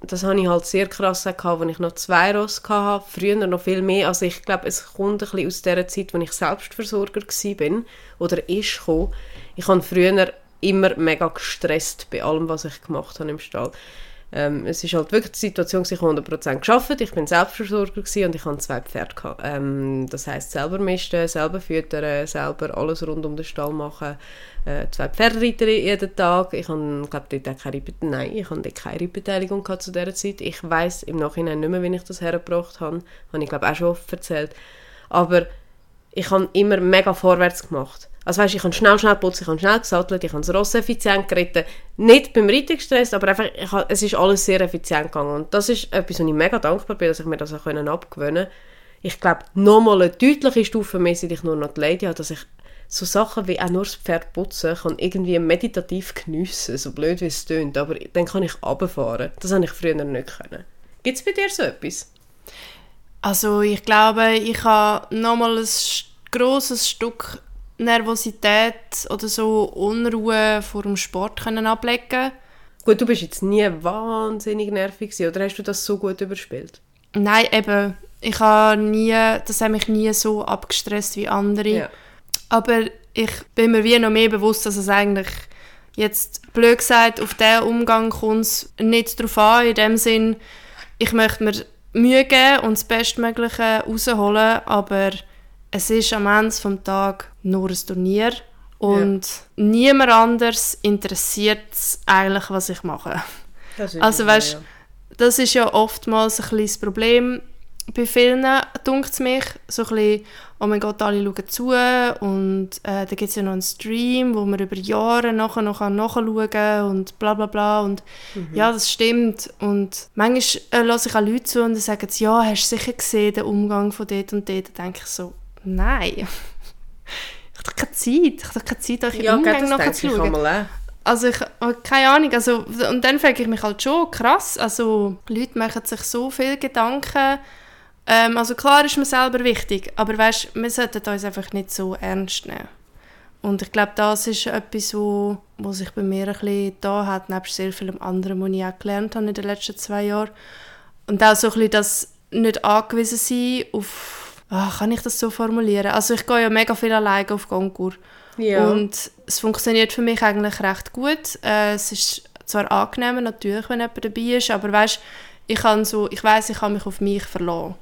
das habe ich halt sehr krass gehabt, als ich noch zwei Ross hatte, früher noch viel mehr, also ich glaube, es kommt ein bisschen aus der Zeit, als ich Selbstversorger war, oder ist gekommen. Ich habe früher immer mega gestresst bei allem, was ich gemacht habe im Stall. Ähm, es ist halt wirklich die Situation, ich habe 100% gearbeitet, ich bin Selbstversorger und ich hatte zwei Pferde. Gehabt. Ähm, das heisst, selber misten, selber füttern, selber alles rund um den Stall machen. Äh, zwei Pferdereiter jeden Tag. Ich habe, glaube dort keine, Nein, ich habe keine Beteiligung zu dieser Zeit. Ich weiß im Nachhinein nicht mehr, wie ich das hergebracht habe. Habe ich, glaube auch schon oft erzählt. Aber ich habe immer mega vorwärts gemacht. Also weißt, ich habe schnell, schnell putzt, ich habe schnell gesattelt, ich habe das Ross effizient geritten. Nicht beim Reiten gestresst, aber einfach, habe, es ist alles sehr effizient gegangen. Und das ist etwas, wo ich mega dankbar bin, dass ich mir das auch abgewöhnen konnte. Ich glaube, nochmal eine deutliche Stufe mehr, seit ich nur noch die Lady habe, dass ich so Sachen wie auch nur das Pferd putzen kann irgendwie meditativ geniessen, so blöd wie es klingt, aber dann kann ich runterfahren. Das habe ich früher nicht können. Gibt es bei dir so etwas? Also ich glaube, ich habe nochmal ein grosses Stück Nervosität oder so Unruhe vor dem Sport können ablegen Gut, du bist jetzt nie wahnsinnig nervig gewesen, oder hast du das so gut überspielt? Nein, eben. Ich habe nie, das hat mich nie so abgestresst wie andere. Ja. Aber ich bin mir wie noch mehr bewusst, dass es eigentlich jetzt, blöd gesagt, auf diesen Umgang kommt es nicht darauf an, in dem Sinn, ich möchte mir Mühe geben und das Bestmögliche rausholen, aber es ist am Ende des Tages nur ein Turnier und ja. niemand anders interessiert eigentlich, was ich mache. also weißt, ja. das ist ja oftmals ein das Problem bei vielen, dunkt es mich, so ein bisschen, oh mein Gott, alle schauen zu und äh, da gibt es ja noch einen Stream, wo man über Jahre nachher noch nachschauen kann und bla bla bla und mhm. ja, das stimmt und manchmal äh, lasse ich auch Leute zu und dann sagen sie, ja, hast du sicher gesehen, den Umgang von dort und dort, dann denke ich so, nein. ich habe keine Zeit. Ich habe keine Zeit, euch ja, Umgang nachzuschauen. Also ich habe keine Ahnung. Also, und dann frage ich mich halt schon, krass, also Leute machen sich so viele Gedanken. Ähm, also klar ist mir selber wichtig, aber weißt, wir sollten uns einfach nicht so ernst nehmen. Und ich glaube, das ist etwas, wo, wo sich bei mir ein bisschen da hat, nebst sehr vielem anderen, was ich auch gelernt habe in den letzten zwei Jahren. Und auch so ein bisschen das nicht angewiesen sein auf oh, kann ich das so formulieren? Also ich gehe ja mega viel alleine auf Gongur. Ja. Und es funktioniert für mich eigentlich recht gut. Äh, es ist zwar angenehmer natürlich, wenn jemand dabei ist, aber weißt, ich kann so, ich weiß, ich kann mich auf mich verlassen.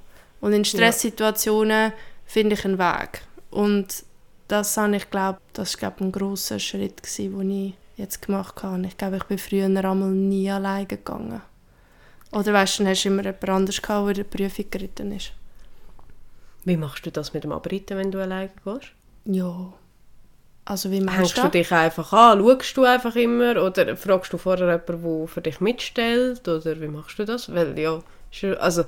Und in Stresssituationen ja. finde ich einen Weg. Und das habe ich glaube, das ist glaube ein großer Schritt gewesen, den ich jetzt gemacht habe. Ich glaube, ich bin früher einmal nie alleine gegangen. Oder weißt du, dann hast du immer jemand anderes gehabt, der in der Prüfung geritten ist. Wie machst du das mit dem Abriten, wenn du alleine gehst? Ja. Also wie machst Hängst du, du dich einfach an? Schaust du einfach immer? Oder fragst du vorher jemanden, der für dich mitstellt? Oder wie machst du das? Weil ja, also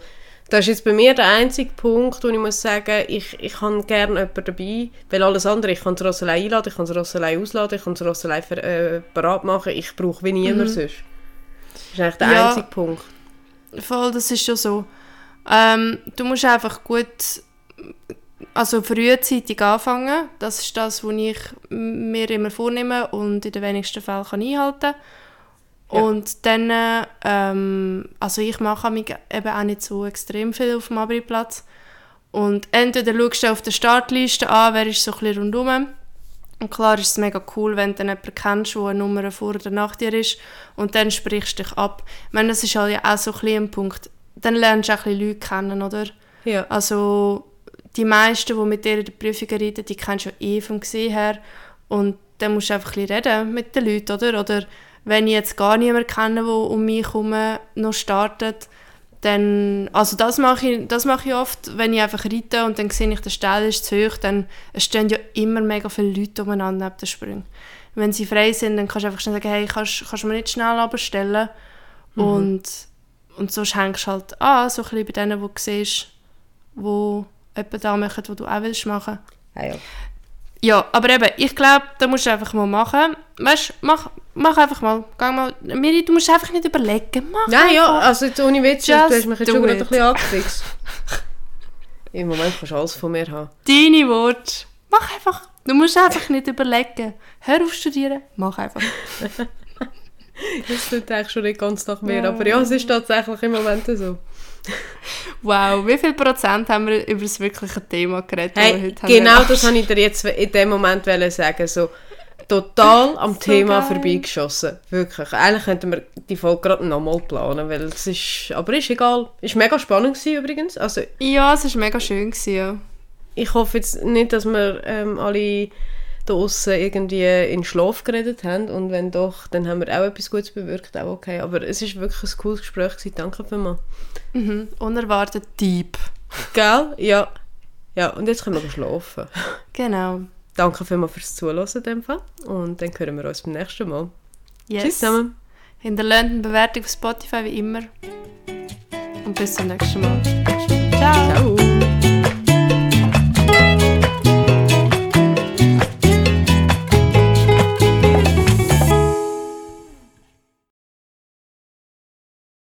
das ist jetzt bei mir der einzige Punkt, wo ich muss sagen, ich, ich habe gerne jemanden dabei, weil alles andere, ich kann das Ross allein einladen, ich kann das Ross allein ausladen, ich kann das Ross allein äh, parat machen, ich brauche wie niemand mhm. sonst. Das ist eigentlich der ja, einzige Punkt. Voll, das ist schon so. Ähm, du musst einfach gut also frühzeitig anfangen. Das ist das, was ich mir immer vornehme und in den wenigsten Fällen kann einhalten ja. Und dann, ähm, also ich mache mich eben auch nicht so extrem viel auf dem Abri-Platz. Und entweder schaust du auf der Startliste an, wer ist so ein bisschen rundherum. Und klar ist es mega cool, wenn du jemanden kennst, der eine Nummer vor oder nach dir ist. Und dann sprichst du dich ab. Ich meine, das ist halt ja auch so ein, ein Punkt. Dann lernst du auch ein bisschen Leute kennen, oder? Ja. Also die meisten, die mit dir in der Prüfung reden, die kennst du ja eh vom Gesehen her. Und dann musst du einfach ein reden mit den Leuten, oder? Oder wenn ich jetzt gar niemanden kenne, der um mich herum noch startet, dann, also das mache ich, das mache ich oft, wenn ich einfach reite und dann sehe ich, der Stall ist zu hoch, dann stehen ja immer mega viele Leute umeinander neben den Sprüngen. Wenn sie frei sind, dann kannst du einfach schnell sagen, hey, kannst, kannst du mir nicht schnell abstellen? Mhm. Und, und so hängst du halt an, so ein bisschen bei denen, die du siehst, wo jemanden da machen, was du auch willst machen. Ja, ja. Ja aber eben, ich glaube, da musst du einfach mal machen. Weißt mach, mach einfach mal. Geh mal. Miri, du musst einfach nicht überlegen. Mach Nein, ja, also jetzt ohne Witz, du hast mich jetzt schon gerade ein bisschen angefixt. Im Moment kannst du alles von mir haben. Deine Worte. Mach einfach. Du musst einfach nicht überlegen. Hör auf studieren, mach einfach. das tut eigentlich schon nicht ganz nach mir, ja. aber ja, es ist tatsächlich im Moment so. Wow, wie viel Prozent haben wir über das wirkliche Thema geredet, hey, heute Genau das wollte ich dir jetzt in dem Moment sagen. So, total am So Thema geil. vorbeigeschossen. Wirklich. Eigentlich könnten wir die Folge gerade nochmal planen, weil es ist, aber ist egal. Ist mega spannend gewesen übrigens. Also Ja, es war mega schön. Gewesen, ja. ich hoffe jetzt nicht, dass wir ähm, alle da aussen irgendwie in Schlaf geredet haben und wenn doch, dann haben wir auch etwas Gutes bewirkt, auch okay. Aber es ist wirklich ein cooles Gespräch gewesen. Danke vielmals. Mhm. Unerwartet deep. Gell? Ja. Ja, und jetzt können wir schlafen. Genau. Danke vielmals fürs Zuhören in dem Fall und dann hören wir uns beim nächsten Mal. Yes. Tschüss zusammen. Hinterlasst eine Bewertung auf Spotify wie immer. Und bis zum nächsten Mal.